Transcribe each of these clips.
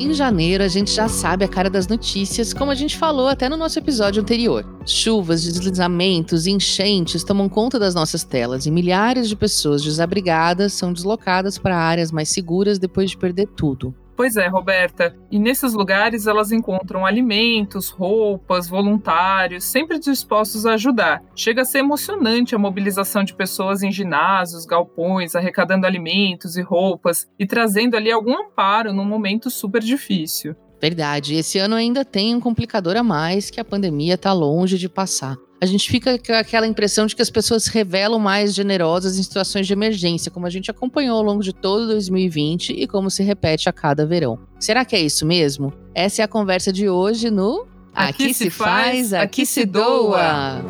Em janeiro, a gente já sabe a cara das notícias, como a gente falou até no nosso episódio anterior. Chuvas, deslizamentos, enchentes tomam conta das nossas telas e milhares de pessoas desabrigadas são deslocadas para áreas mais seguras depois de perder tudo. Pois é, Roberta. E nesses lugares elas encontram alimentos, roupas, voluntários, sempre dispostos a ajudar. Chega a ser emocionante a mobilização de pessoas em ginásios, galpões, arrecadando alimentos e roupas e trazendo ali algum amparo num momento super difícil. Verdade. Esse ano ainda tem um complicador a mais que a pandemia está longe de passar a gente fica com aquela impressão de que as pessoas se revelam mais generosas em situações de emergência, como a gente acompanhou ao longo de todo 2020 e como se repete a cada verão. Será que é isso mesmo? Essa é a conversa de hoje no Aqui, aqui se faz, aqui se doa.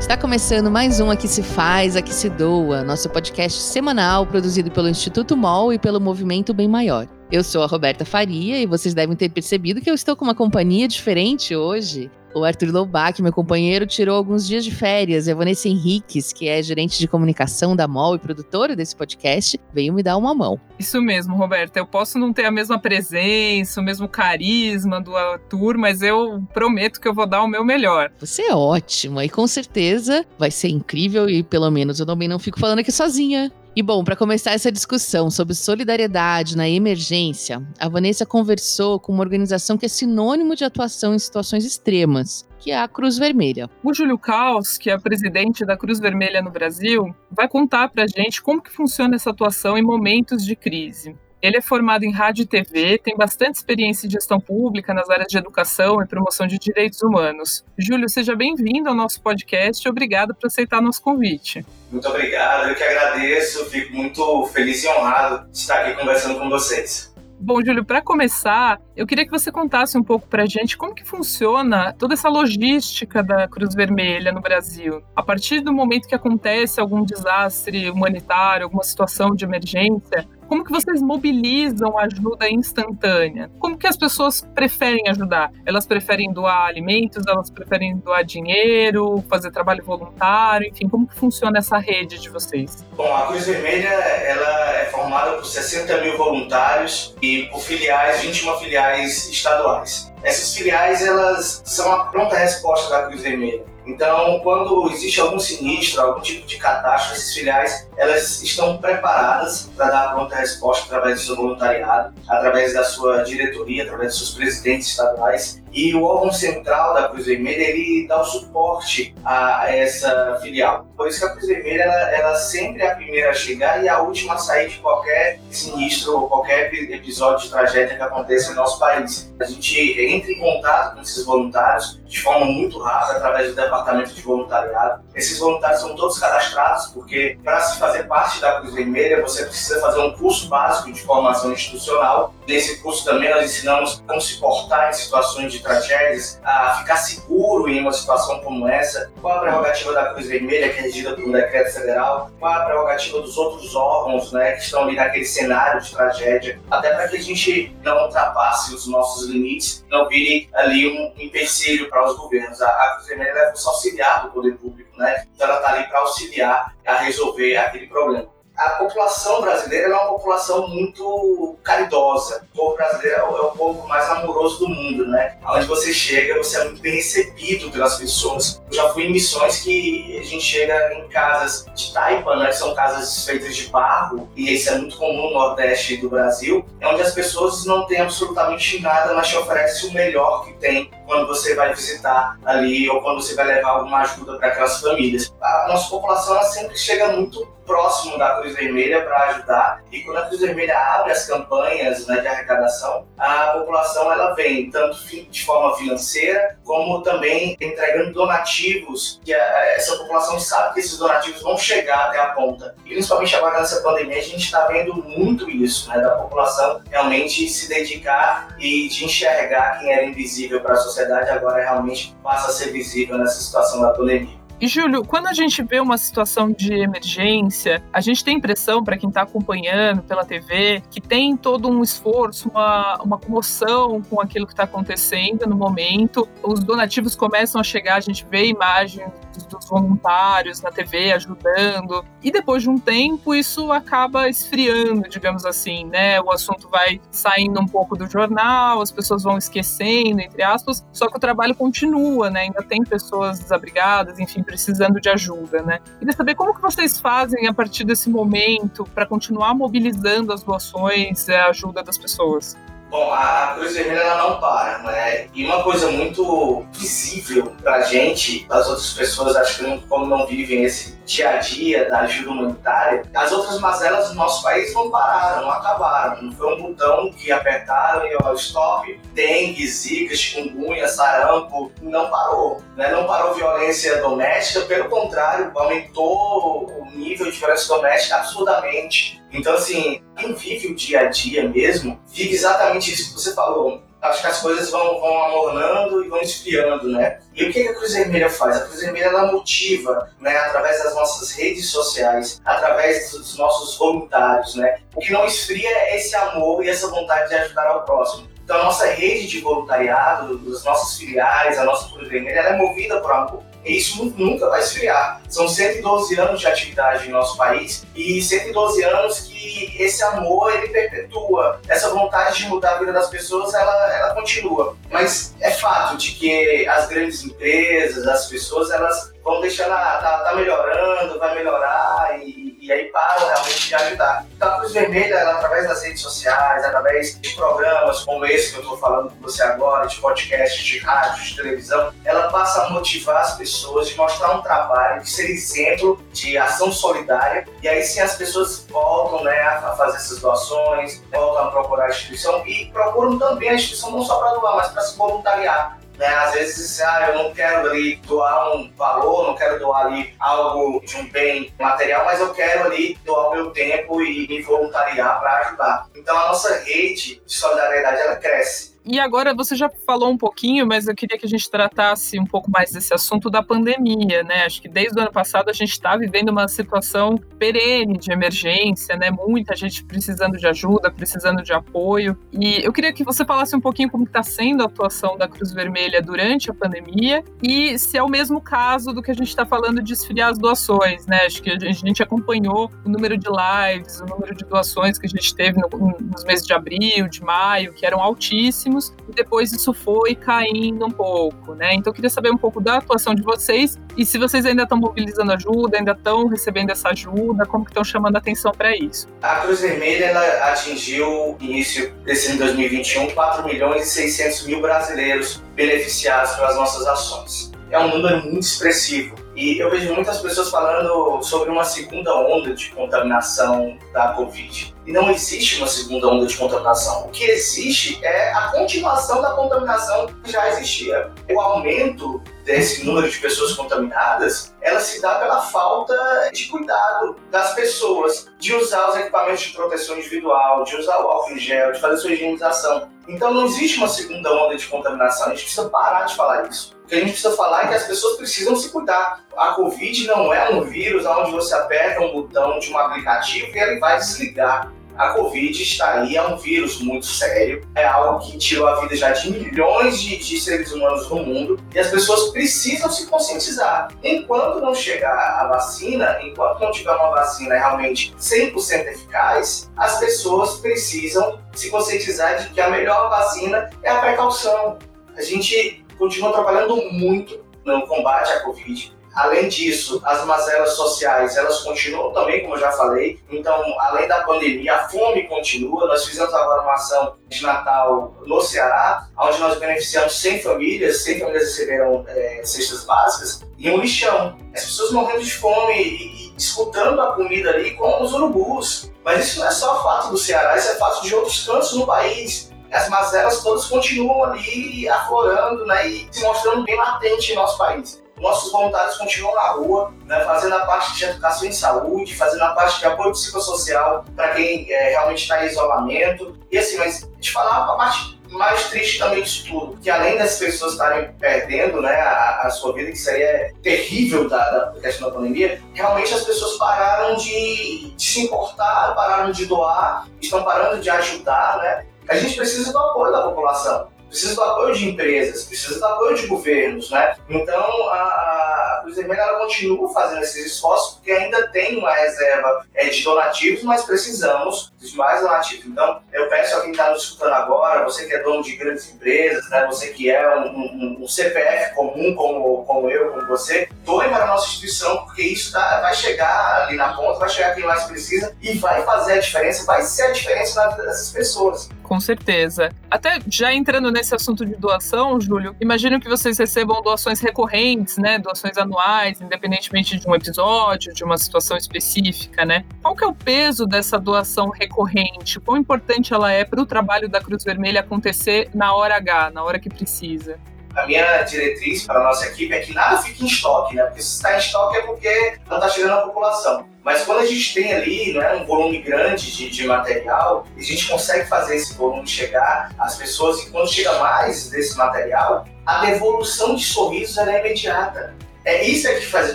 Está começando mais um Aqui se faz, aqui se doa, nosso podcast semanal produzido pelo Instituto MOL e pelo Movimento Bem Maior. Eu sou a Roberta Faria e vocês devem ter percebido que eu estou com uma companhia diferente hoje. O Arthur Loubach, meu companheiro, tirou alguns dias de férias. E a Vanessa Henriques, que é gerente de comunicação da MOL e produtora desse podcast, veio me dar uma mão. Isso mesmo, Roberta. Eu posso não ter a mesma presença, o mesmo carisma do Arthur, mas eu prometo que eu vou dar o meu melhor. Você é ótima e com certeza vai ser incrível e pelo menos eu também não fico falando aqui sozinha. E bom, para começar essa discussão sobre solidariedade na emergência, a Vanessa conversou com uma organização que é sinônimo de atuação em situações extremas, que é a Cruz Vermelha. O Júlio Caos, que é presidente da Cruz Vermelha no Brasil, vai contar para a gente como que funciona essa atuação em momentos de crise. Ele é formado em rádio e TV, tem bastante experiência em gestão pública nas áreas de educação e promoção de direitos humanos. Júlio, seja bem-vindo ao nosso podcast e obrigado por aceitar nosso convite. Muito obrigado, eu que agradeço, fico muito feliz e honrado de estar aqui conversando com vocês. Bom, Júlio, para começar, eu queria que você contasse um pouco para a gente como que funciona toda essa logística da Cruz Vermelha no Brasil. A partir do momento que acontece algum desastre humanitário, alguma situação de emergência, como que vocês mobilizam ajuda instantânea? Como que as pessoas preferem ajudar? Elas preferem doar alimentos, elas preferem doar dinheiro, fazer trabalho voluntário, enfim, como que funciona essa rede de vocês? Bom, a Cruz Vermelha ela é formada por 60 mil voluntários e por filiais, 21 filiais estaduais. Essas filiais elas são a pronta resposta da Cruz Vermelha. Então, quando existe algum sinistro, algum tipo de catástrofe, essas filiais elas estão preparadas para dar pronta resposta através do seu voluntariado, através da sua diretoria, através dos seus presidentes estaduais. E o órgão central da Cruz Vermelha ele dá o suporte a essa filial. Por isso que a Cruz Vermelha ela, ela sempre é a primeira a chegar e a última a sair de qualquer sinistro ou qualquer episódio de tragédia que aconteça no nosso país. A gente entra em contato com esses voluntários de forma muito rápida através do departamento de voluntariado. Esses voluntários são todos cadastrados porque para se fazer parte da Cruz Vermelha você precisa fazer um curso básico de formação institucional. Nesse curso também nós ensinamos como se portar em situações de tragédias, a ficar seguro em uma situação como essa, qual a prerrogativa da Cruz Vermelha, que é regida por um decreto federal, qual a prerrogativa dos outros órgãos né, que estão ali naquele cenário de tragédia, até para que a gente não ultrapasse os nossos limites, não vire ali um empecilho para os governos. A, a Cruz Vermelha é função auxiliar do poder público, né? então ela está ali para auxiliar a resolver aquele problema a população brasileira é uma população muito caridosa. O povo brasileiro é o povo mais amoroso do mundo, né? Onde você chega, você é muito bem recebido pelas pessoas. Eu já fui em missões que a gente chega em casas de taipa, né? Que são casas feitas de barro, e isso é muito comum no Nordeste do Brasil, é onde as pessoas não têm absolutamente nada, mas te oferecem o melhor que tem quando você vai visitar ali ou quando você vai levar alguma ajuda para aquelas famílias. A nossa população ela sempre chega muito próximo da Cruz Vermelha para ajudar. E quando a Cruz Vermelha abre as campanhas né, de arrecadação, a população ela vem tanto de forma financeira como também entregando donativos que a, essa população sabe que esses donativos vão chegar até a ponta. E principalmente agora nessa pandemia a gente está vendo muito isso, né, da população realmente se dedicar e de enxergar quem era invisível para a sociedade agora realmente passa a ser visível nessa situação da pandemia. E Júlio, quando a gente vê uma situação de emergência, a gente tem impressão, para quem está acompanhando pela TV, que tem todo um esforço, uma, uma comoção com aquilo que está acontecendo no momento. Os donativos começam a chegar, a gente vê imagens dos voluntários na TV ajudando. E depois de um tempo, isso acaba esfriando, digamos assim, né? O assunto vai saindo um pouco do jornal, as pessoas vão esquecendo, entre aspas, só que o trabalho continua, né? Ainda tem pessoas desabrigadas, enfim, precisando de ajuda, né? Queria saber como que vocês fazem a partir desse momento para continuar mobilizando as doações a ajuda das pessoas. Bom, a Cruz Vermelha ela não para, né? E uma coisa muito visível pra gente, as outras pessoas, acho que não, como não vivem esse dia a dia da ajuda humanitária, as outras mazelas do nosso país não pararam, não acabaram. Não foi um botão que apertaram e ó, stop, dengue, zika, chikungunya, sarampo, não parou. Né? Não parou violência doméstica, pelo contrário, aumentou o nível de violência doméstica absurdamente. Então, assim, quem vive o dia a dia mesmo, vive exatamente isso que você falou. Acho que as coisas vão, vão amornando e vão esfriando, né? E o que a Cruz Vermelha faz? A Cruz Vermelha ela motiva, né, através das nossas redes sociais, através dos nossos voluntários, né? O que não esfria é esse amor e essa vontade de ajudar ao próximo. Então, a nossa rede de voluntariado, dos nossos filiais, a nossa Cruz Vermelha, ela é movida por amor. E isso nunca vai esfriar. São 112 anos de atividade em nosso país e 112 anos que esse amor ele perpetua. Essa vontade de mudar a vida das pessoas ela, ela continua. Mas é fato de que as grandes empresas, as pessoas, elas vão deixando, a, tá, tá melhorando, vai melhorar e, e aí param realmente de ajudar. Então a Cruz Vermelha, ela, através das redes sociais, através de programas como esse que eu estou falando com você agora, de podcast, de rádio, de televisão, ela passa a motivar as pessoas, de mostrar um trabalho, de ser exemplo de ação solidária e aí sim as pessoas voltam né, a fazer essas doações, voltam a procurar a instituição e procuram também a instituição não só para doar, mas para se voluntariar né? Às vezes, ah, eu não quero ali doar um valor, não quero doar ali algo de um bem material, mas eu quero ali doar meu tempo e me voluntariar para ajudar. Então a nossa rede de solidariedade ela cresce. E agora você já falou um pouquinho, mas eu queria que a gente tratasse um pouco mais desse assunto da pandemia, né? Acho que desde o ano passado a gente está vivendo uma situação perene de emergência, né? Muita gente precisando de ajuda, precisando de apoio. E eu queria que você falasse um pouquinho como está sendo a atuação da Cruz Vermelha durante a pandemia e se é o mesmo caso do que a gente está falando de esfriar as doações, né? Acho que a gente acompanhou o número de lives, o número de doações que a gente teve no, nos meses de abril, de maio, que eram altíssimos e depois isso foi caindo um pouco, né? Então eu queria saber um pouco da atuação de vocês e se vocês ainda estão mobilizando ajuda, ainda estão recebendo essa ajuda, como que estão chamando atenção para isso? A Cruz Vermelha ela atingiu início desse ano 2021 4 milhões e 600 mil brasileiros beneficiados pelas nossas ações. É um número muito expressivo e eu vejo muitas pessoas falando sobre uma segunda onda de contaminação da Covid. Não existe uma segunda onda de contaminação. O que existe é a continuação da contaminação que já existia. O aumento desse número de pessoas contaminadas, ela se dá pela falta de cuidado das pessoas, de usar os equipamentos de proteção individual, de usar o álcool em gel, de fazer sua higienização. Então não existe uma segunda onda de contaminação, a gente precisa parar de falar isso. O que a gente precisa falar é que as pessoas precisam se cuidar. A Covid não é um vírus onde você aperta um botão de um aplicativo e ele vai desligar a Covid está aí, é um vírus muito sério, é algo que tirou a vida já de milhões de, de seres humanos no mundo e as pessoas precisam se conscientizar. Enquanto não chegar a vacina, enquanto não tiver uma vacina realmente 100% eficaz, as pessoas precisam se conscientizar de que a melhor vacina é a precaução. A gente continua trabalhando muito no combate à Covid Além disso, as mazelas sociais, elas continuam também, como eu já falei. Então, além da pandemia, a fome continua. Nós fizemos agora uma ação de Natal no Ceará, onde nós beneficiamos 100 famílias, 100 famílias receberam é, cestas básicas, e um lixão. As pessoas morrendo de fome e, e disputando a comida ali com os urubus. Mas isso não é só fato do Ceará, isso é fato de outros cantos no país as mazelas todas continuam ali aflorando né, e se mostrando bem latente em nosso país nossos voluntários continuam na rua, né, fazendo a parte de educação em saúde, fazendo a parte de apoio psicossocial para quem é, realmente está em isolamento. E assim, mas te falar a parte mais triste também disso tudo, que além das pessoas estarem perdendo né, a, a, sua vida, que seria terrível da, da questão da pandemia, realmente as pessoas pararam de, de se importar, pararam de doar, estão parando de ajudar, né? A gente precisa do apoio da população precisa do apoio de empresas, precisa do apoio de governos, né? Então, a, a Cruz Vermelha ela continua fazendo esses esforços porque ainda tem uma reserva é, de donativos, mas precisamos de mais donativos. Então, eu peço a quem está nos escutando agora, você que é dono de grandes empresas, né, você que é um, um, um CPF comum como, como eu, como você, doe para a nossa instituição, porque isso tá, vai chegar ali na ponta, vai chegar quem mais precisa e vai fazer a diferença, vai ser a diferença na vida dessas pessoas. Com certeza. Até já entrando nesse assunto de doação, Júlio, imagino que vocês recebam doações recorrentes, né? Doações anuais, independentemente de um episódio, de uma situação específica, né? Qual que é o peso dessa doação recorrente? Quão importante ela é para o trabalho da Cruz Vermelha acontecer na hora H, na hora que precisa? A minha diretriz para a nossa equipe é que nada fique em estoque, né? Porque se está em estoque é porque não está chegando à população. Mas quando a gente tem ali né, um volume grande de, de material, a gente consegue fazer esse volume chegar às pessoas e quando chega mais desse material, a devolução de sorrisos é imediata. É isso é que faz a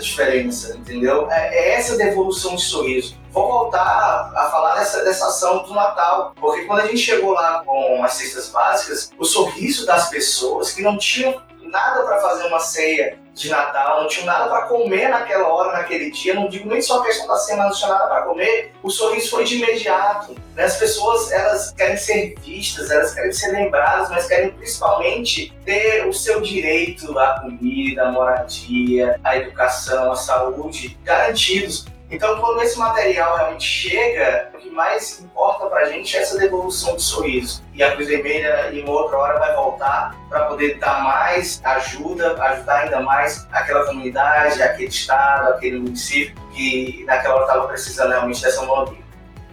diferença, entendeu? É, é essa devolução de sorriso. Vou voltar a falar dessa, dessa ação do Natal, porque quando a gente chegou lá com as cestas básicas, o sorriso das pessoas que não tinham nada para fazer uma ceia de Natal, não tinham nada para comer naquela hora, naquele dia. Não digo nem só a questão da semana, não tinha nada para comer. O sorriso foi de imediato. Né? As pessoas elas querem ser vistas, elas querem ser lembradas, mas querem principalmente ter o seu direito à comida, à moradia, à educação, à saúde garantidos. Então, quando esse material realmente chega, o que mais importa para a gente é essa devolução de sorriso. E a Cruz Vermelha, em outra hora, vai voltar para poder dar mais ajuda, ajudar ainda mais aquela comunidade, aquele estado, aquele município que naquela hora estava precisando realmente dessa mão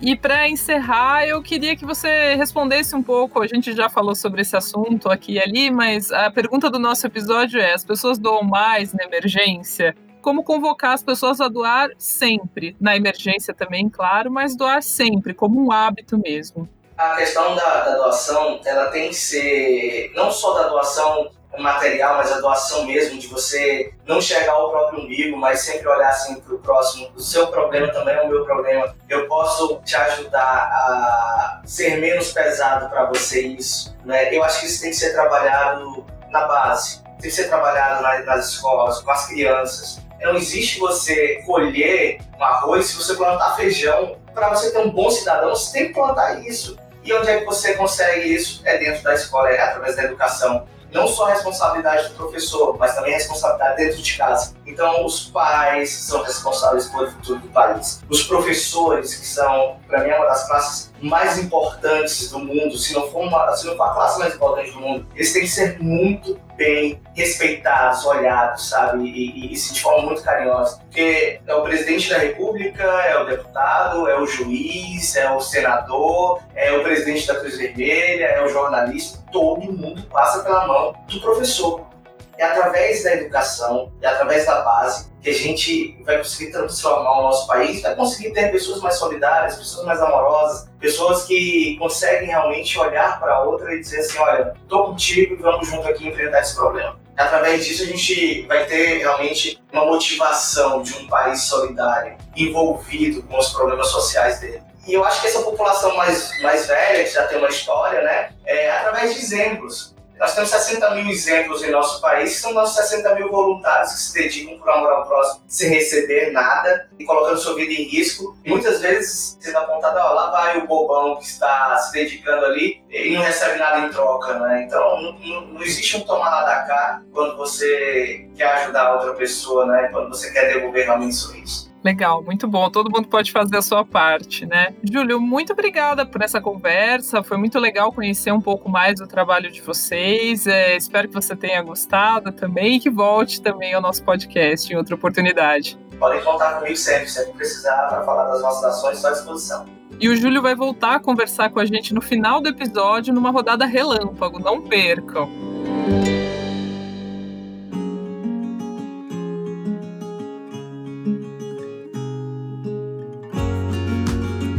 e para encerrar, eu queria que você respondesse um pouco. A gente já falou sobre esse assunto aqui e ali, mas a pergunta do nosso episódio é: as pessoas doam mais na emergência? Como convocar as pessoas a doar sempre, na emergência também, claro, mas doar sempre, como um hábito mesmo. A questão da, da doação, ela tem que ser não só da doação material, mas a doação mesmo, de você não enxergar o próprio umbigo, mas sempre olhar assim para o próximo. O seu problema também é o meu problema. Eu posso te ajudar a ser menos pesado para você isso. Né? Eu acho que isso tem que ser trabalhado na base, tem que ser trabalhado nas escolas, com as crianças. Não existe você colher um arroz se você plantar feijão. Para você ter um bom cidadão, você tem que plantar isso. E onde é que você consegue isso? É dentro da escola, é através da educação não só a responsabilidade do professor, mas também a responsabilidade dentro de casa. Então, os pais são responsáveis pelo futuro do país. Os professores, que são, para mim, uma das classes mais importantes do mundo, se não, for uma, se não for a classe mais importante do mundo, eles têm que ser muito bem respeitados, olhados, sabe? E, e, e de forma muito carinhosa. Porque é o presidente da república, é o deputado, é o juiz, é o senador, é o presidente da Cruz Vermelha, é o jornalista. Todo mundo passa pela mão do professor. É através da educação, é através da base que a gente vai conseguir transformar o nosso país, vai conseguir ter pessoas mais solidárias, pessoas mais amorosas, pessoas que conseguem realmente olhar para a outra e dizer assim, olha, tô contigo e vamos junto aqui enfrentar esse problema. Através disso a gente vai ter realmente uma motivação de um país solidário, envolvido com os problemas sociais dele. E eu acho que essa população mais, mais velha, que já tem uma história, né, é através de exemplos. Nós temos 60 mil exemplos em nosso país, são nossos 60 mil voluntários que se dedicam por amor ao próximo, sem receber nada e colocando sua vida em risco. Muitas vezes sendo apontado, ó, lá vai o bobão que está se dedicando ali e não recebe nada em troca, né? Então não, não, não existe um tomar lá da cá quando você quer ajudar outra pessoa, né? Quando você quer devolver realmente isso. Legal, muito bom. Todo mundo pode fazer a sua parte, né? Júlio, muito obrigada por essa conversa. Foi muito legal conhecer um pouco mais do trabalho de vocês. É, espero que você tenha gostado também e que volte também ao nosso podcast em outra oportunidade. Podem contar comigo sempre, sempre precisar para falar das nossas ações, estou à disposição. E o Júlio vai voltar a conversar com a gente no final do episódio, numa rodada relâmpago. Não percam!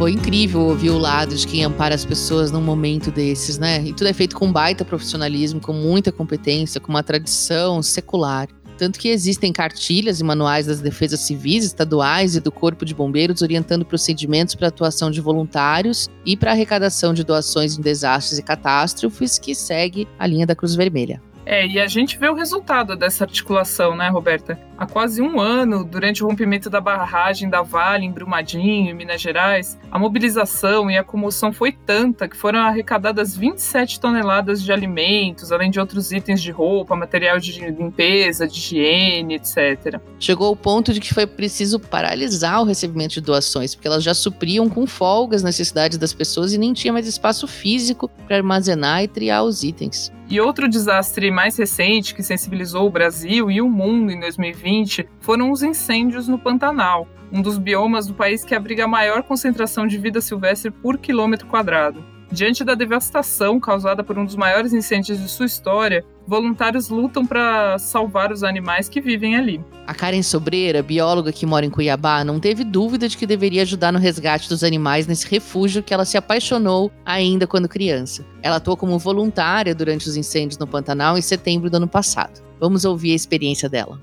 Foi incrível ouvir o lado de quem ampara as pessoas num momento desses, né? E tudo é feito com baita profissionalismo, com muita competência, com uma tradição secular. Tanto que existem cartilhas e manuais das defesas civis, estaduais e do Corpo de Bombeiros orientando procedimentos para atuação de voluntários e para arrecadação de doações em desastres e catástrofes, que segue a linha da Cruz Vermelha. É, e a gente vê o resultado dessa articulação, né, Roberta? Há quase um ano, durante o rompimento da barragem da Vale em Brumadinho, em Minas Gerais, a mobilização e a comoção foi tanta que foram arrecadadas 27 toneladas de alimentos, além de outros itens de roupa, material de limpeza, de higiene, etc. Chegou ao ponto de que foi preciso paralisar o recebimento de doações, porque elas já supriam com folgas as necessidades das pessoas e nem tinha mais espaço físico para armazenar e triar os itens. E outro desastre mais recente que sensibilizou o Brasil e o mundo em 2020 foram os incêndios no Pantanal, um dos biomas do país que abriga a maior concentração de vida silvestre por quilômetro quadrado. Diante da devastação causada por um dos maiores incêndios de sua história, voluntários lutam para salvar os animais que vivem ali. A Karen Sobreira, bióloga que mora em Cuiabá, não teve dúvida de que deveria ajudar no resgate dos animais nesse refúgio que ela se apaixonou ainda quando criança. Ela atuou como voluntária durante os incêndios no Pantanal em setembro do ano passado. Vamos ouvir a experiência dela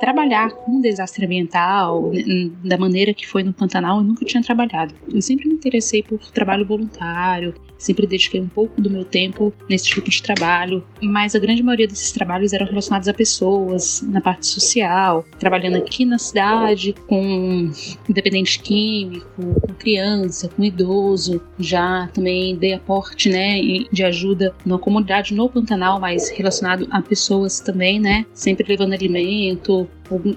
trabalhar com desastre ambiental da maneira que foi no Pantanal, eu nunca tinha trabalhado. Eu sempre me interessei por trabalho voluntário, sempre dediquei um pouco do meu tempo nesse tipo de trabalho, mas a grande maioria desses trabalhos eram relacionados a pessoas, na parte social, trabalhando aqui na cidade com independente químico, com criança, com idoso, já também dei aporte, né, de ajuda na comunidade no Pantanal, mas relacionado a pessoas também, né, sempre levando alimento,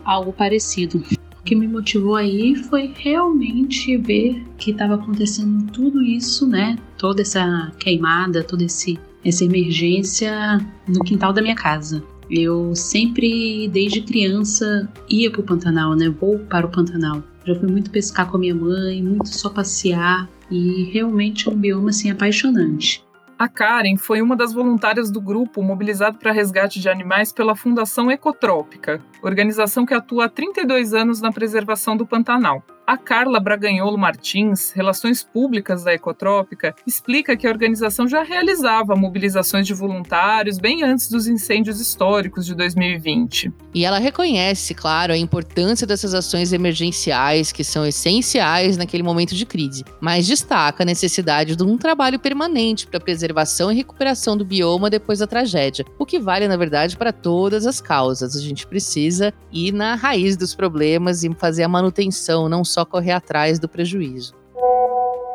algo parecido. O que me motivou aí foi realmente ver que estava acontecendo tudo isso, né? Toda essa queimada, toda esse, essa emergência no quintal da minha casa. Eu sempre, desde criança, ia para o Pantanal, né? Vou para o Pantanal. Já fui muito pescar com a minha mãe, muito só passear e realmente é um bioma assim apaixonante. A Karen foi uma das voluntárias do grupo mobilizado para resgate de animais pela Fundação Ecotrópica, organização que atua há 32 anos na preservação do Pantanal. A Carla Braganholo Martins, Relações Públicas da Ecotrópica, explica que a organização já realizava mobilizações de voluntários bem antes dos incêndios históricos de 2020. E ela reconhece, claro, a importância dessas ações emergenciais que são essenciais naquele momento de crise, mas destaca a necessidade de um trabalho permanente para a preservação e recuperação do bioma depois da tragédia, o que vale, na verdade, para todas as causas. A gente precisa ir na raiz dos problemas e fazer a manutenção, não só correr atrás do prejuízo.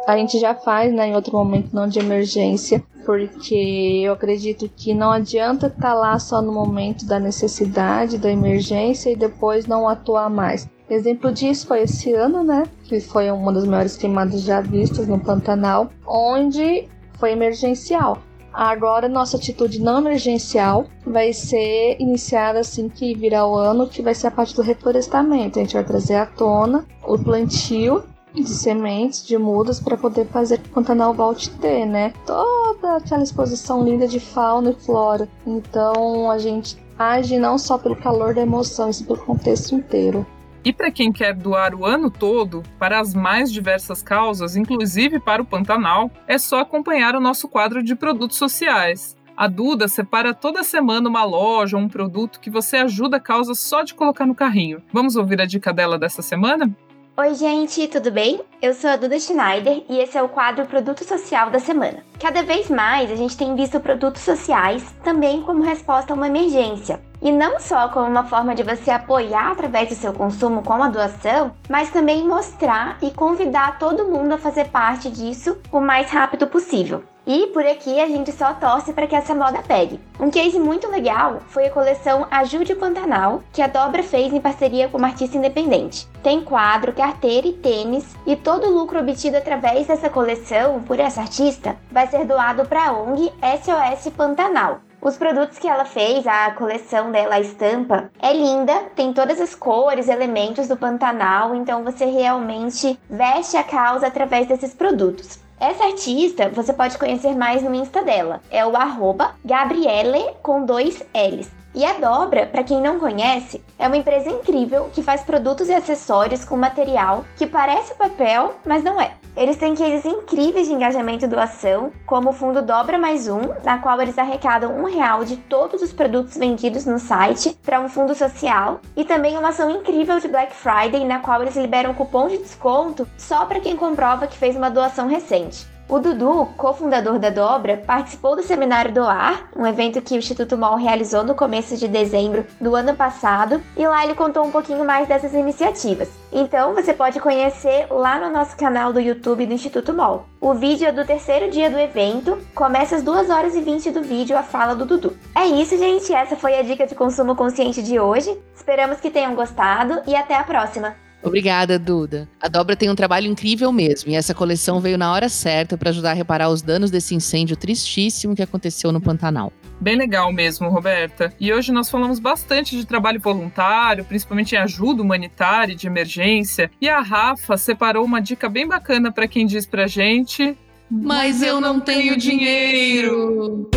A gente já faz, né, em outro momento não de emergência, porque eu acredito que não adianta estar tá lá só no momento da necessidade, da emergência e depois não atuar mais. Exemplo disso foi esse ano, né, que foi uma das maiores queimadas já vistas no Pantanal, onde foi emergencial. Agora, nossa atitude não emergencial vai ser iniciada assim que virar o ano, que vai ser a parte do reflorestamento. A gente vai trazer à tona o plantio de sementes, de mudas, para poder fazer que o Pantanal volte a ter, né? Toda aquela exposição linda de fauna e flora. Então, a gente age não só pelo calor da emoção, mas pelo contexto inteiro. E para quem quer doar o ano todo para as mais diversas causas, inclusive para o Pantanal, é só acompanhar o nosso quadro de produtos sociais. A Duda separa toda semana uma loja ou um produto que você ajuda a causa só de colocar no carrinho. Vamos ouvir a dica dela dessa semana? Oi, gente, tudo bem? Eu sou a Duda Schneider e esse é o quadro Produto Social da Semana. Cada vez mais a gente tem visto produtos sociais também como resposta a uma emergência. E não só como uma forma de você apoiar através do seu consumo com a doação, mas também mostrar e convidar todo mundo a fazer parte disso o mais rápido possível. E por aqui a gente só torce para que essa moda pegue. Um case muito legal foi a coleção Ajude o Pantanal, que a Dobra fez em parceria com uma artista independente. Tem quadro, carteira e tênis, e todo o lucro obtido através dessa coleção por essa artista vai ser doado para a ONG SOS Pantanal, os produtos que ela fez, a coleção dela, a estampa, é linda, tem todas as cores, elementos do Pantanal, então você realmente veste a causa através desses produtos. Essa artista você pode conhecer mais no Insta dela, é o arroba Gabriele com dois L's. E a Dobra, para quem não conhece, é uma empresa incrível que faz produtos e acessórios com material que parece papel, mas não é. Eles têm cases incríveis de engajamento e doação, como o fundo Dobra Mais Um, na qual eles arrecadam um real de todos os produtos vendidos no site para um fundo social, e também uma ação incrível de Black Friday, na qual eles liberam cupom de desconto só para quem comprova que fez uma doação recente. O Dudu, cofundador da Dobra, participou do seminário Doar, um evento que o Instituto MOL realizou no começo de dezembro do ano passado, e lá ele contou um pouquinho mais dessas iniciativas. Então você pode conhecer lá no nosso canal do YouTube do Instituto MOL. O vídeo é do terceiro dia do evento, começa às 2 horas e 20 do vídeo a fala do Dudu. É isso, gente, essa foi a dica de consumo consciente de hoje. Esperamos que tenham gostado e até a próxima! Obrigada, Duda. A Dobra tem um trabalho incrível mesmo, e essa coleção veio na hora certa para ajudar a reparar os danos desse incêndio tristíssimo que aconteceu no Pantanal. Bem legal mesmo, Roberta. E hoje nós falamos bastante de trabalho voluntário, principalmente em ajuda humanitária e de emergência. E a Rafa separou uma dica bem bacana para quem diz pra gente: Mas eu não tenho dinheiro.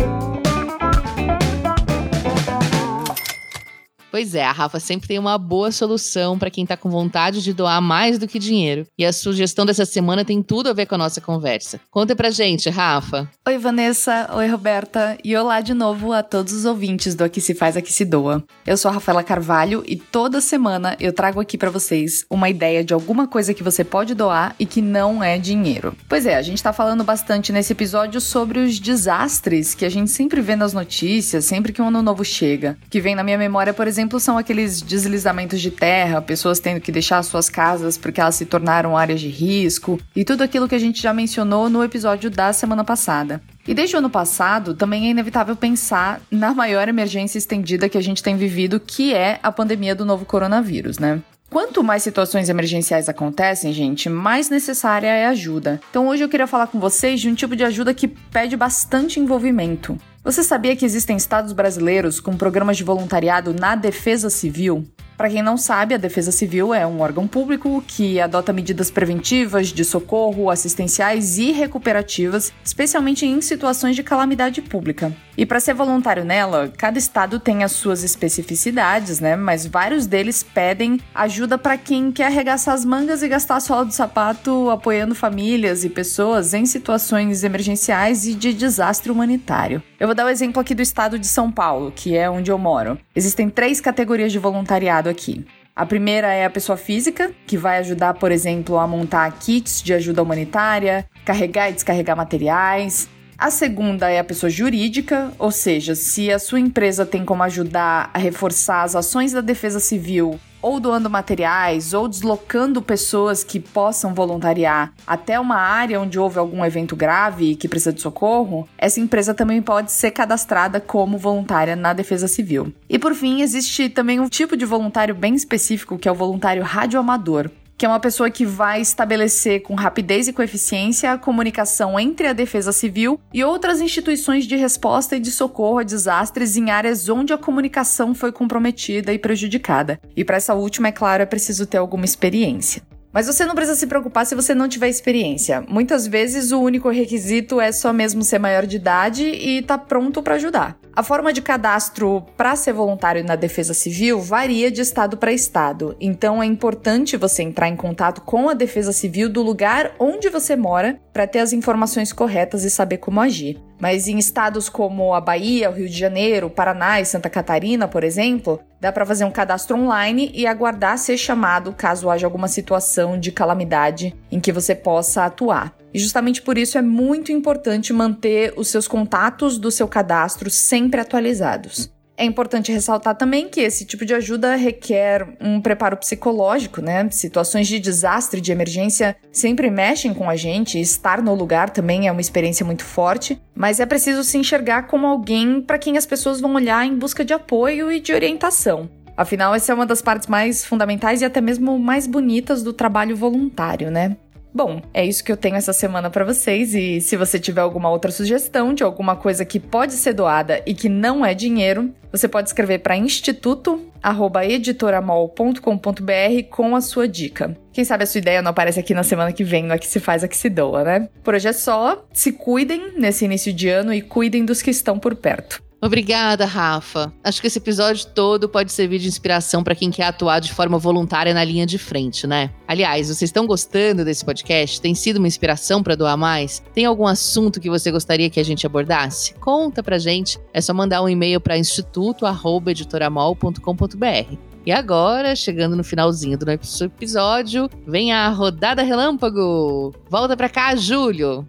Pois é, a Rafa sempre tem uma boa solução para quem está com vontade de doar mais do que dinheiro. E a sugestão dessa semana tem tudo a ver com a nossa conversa. Conta pra gente, Rafa. Oi, Vanessa. Oi, Roberta. E olá de novo a todos os ouvintes do Aqui Se Faz, Aqui Se Doa. Eu sou a Rafaela Carvalho e toda semana eu trago aqui para vocês uma ideia de alguma coisa que você pode doar e que não é dinheiro. Pois é, a gente tá falando bastante nesse episódio sobre os desastres que a gente sempre vê nas notícias, sempre que um ano novo chega. Que vem na minha memória, por exemplo, exemplo, são aqueles deslizamentos de terra, pessoas tendo que deixar suas casas porque elas se tornaram áreas de risco e tudo aquilo que a gente já mencionou no episódio da semana passada. E desde o ano passado, também é inevitável pensar na maior emergência estendida que a gente tem vivido, que é a pandemia do novo coronavírus, né? Quanto mais situações emergenciais acontecem, gente, mais necessária é ajuda. Então hoje eu queria falar com vocês de um tipo de ajuda que pede bastante envolvimento. Você sabia que existem estados brasileiros com programas de voluntariado na defesa civil? Para quem não sabe, a Defesa Civil é um órgão público que adota medidas preventivas, de socorro, assistenciais e recuperativas, especialmente em situações de calamidade pública. E para ser voluntário nela, cada estado tem as suas especificidades, né? Mas vários deles pedem ajuda para quem quer arregaçar as mangas e gastar a sola do sapato apoiando famílias e pessoas em situações emergenciais e de desastre humanitário. Eu vou dar o um exemplo aqui do estado de São Paulo, que é onde eu moro. Existem três categorias de voluntariado aqui. A primeira é a pessoa física, que vai ajudar, por exemplo, a montar kits de ajuda humanitária, carregar e descarregar materiais. A segunda é a pessoa jurídica, ou seja, se a sua empresa tem como ajudar a reforçar as ações da defesa civil ou doando materiais, ou deslocando pessoas que possam voluntariar até uma área onde houve algum evento grave e que precisa de socorro, essa empresa também pode ser cadastrada como voluntária na Defesa Civil. E por fim, existe também um tipo de voluntário bem específico que é o voluntário radioamador que é uma pessoa que vai estabelecer com rapidez e com eficiência a comunicação entre a Defesa Civil e outras instituições de resposta e de socorro a desastres em áreas onde a comunicação foi comprometida e prejudicada. E para essa última, é claro, é preciso ter alguma experiência. Mas você não precisa se preocupar se você não tiver experiência. Muitas vezes o único requisito é só mesmo ser maior de idade e tá pronto para ajudar. A forma de cadastro para ser voluntário na Defesa Civil varia de estado para estado, então é importante você entrar em contato com a Defesa Civil do lugar onde você mora para ter as informações corretas e saber como agir. Mas em estados como a Bahia, o Rio de Janeiro, Paraná e Santa Catarina, por exemplo, dá para fazer um cadastro online e aguardar ser chamado caso haja alguma situação de calamidade em que você possa atuar. E justamente por isso é muito importante manter os seus contatos do seu cadastro sempre atualizados. É importante ressaltar também que esse tipo de ajuda requer um preparo psicológico, né? Situações de desastre, de emergência sempre mexem com a gente, estar no lugar também é uma experiência muito forte, mas é preciso se enxergar como alguém para quem as pessoas vão olhar em busca de apoio e de orientação. Afinal, essa é uma das partes mais fundamentais e até mesmo mais bonitas do trabalho voluntário, né? Bom, é isso que eu tenho essa semana para vocês e se você tiver alguma outra sugestão de alguma coisa que pode ser doada e que não é dinheiro, você pode escrever para instituto@editoramol.com.br com a sua dica. Quem sabe a sua ideia não aparece aqui na semana que vem, no é que se faz, a que se doa, né? Por hoje é só. Se cuidem nesse início de ano e cuidem dos que estão por perto. Obrigada, Rafa. Acho que esse episódio todo pode servir de inspiração para quem quer atuar de forma voluntária na linha de frente, né? Aliás, vocês estão gostando desse podcast? Tem sido uma inspiração para doar mais? Tem algum assunto que você gostaria que a gente abordasse? Conta pra gente. É só mandar um e-mail para instituto@editoramol.com.br. E agora, chegando no finalzinho do nosso episódio, vem a rodada relâmpago. Volta pra cá, Júlio.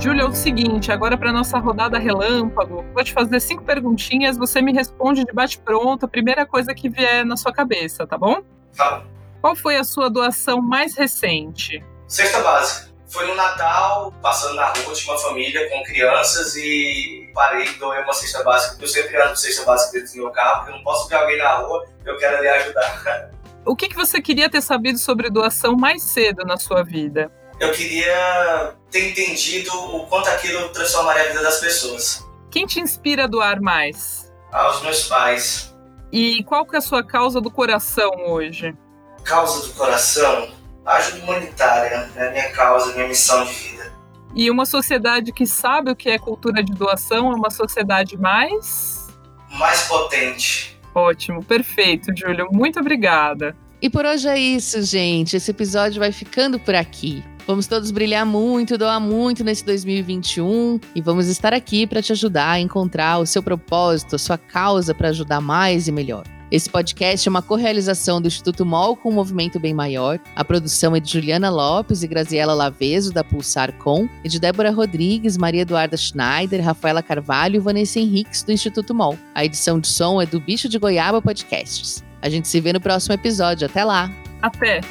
Júlia, é o seguinte, agora para nossa rodada relâmpago, vou te fazer cinco perguntinhas, você me responde de bate-pronto, a primeira coisa que vier na sua cabeça, tá bom? Tá. Qual foi a sua doação mais recente? Cesta básica. Foi no Natal, passando na rua, tinha uma família com crianças e parei e doei uma cesta básica. Eu sempre ando com cesta básica dentro do meu carro, porque eu não posso ver alguém na rua, eu quero ali ajudar. O que, que você queria ter sabido sobre doação mais cedo na sua vida? Eu queria ter entendido o quanto aquilo transformaria a vida das pessoas. Quem te inspira a doar mais? Aos meus pais. E qual que é a sua causa do coração hoje? Causa do coração? Ajuda humanitária, é a minha causa, minha missão de vida. E uma sociedade que sabe o que é cultura de doação é uma sociedade mais. Mais potente. Ótimo, perfeito, Júlio. Muito obrigada. E por hoje é isso, gente. Esse episódio vai ficando por aqui. Vamos todos brilhar muito, doar muito nesse 2021 e vamos estar aqui para te ajudar a encontrar o seu propósito, a sua causa para ajudar mais e melhor. Esse podcast é uma correalização do Instituto MOL com o Movimento Bem Maior. A produção é de Juliana Lopes e Graziela Laveso, da Pulsar Com, e de Débora Rodrigues, Maria Eduarda Schneider, Rafaela Carvalho e Vanessa Henriques, do Instituto MOL. A edição de som é do Bicho de Goiaba Podcasts. A gente se vê no próximo episódio. Até lá! Até!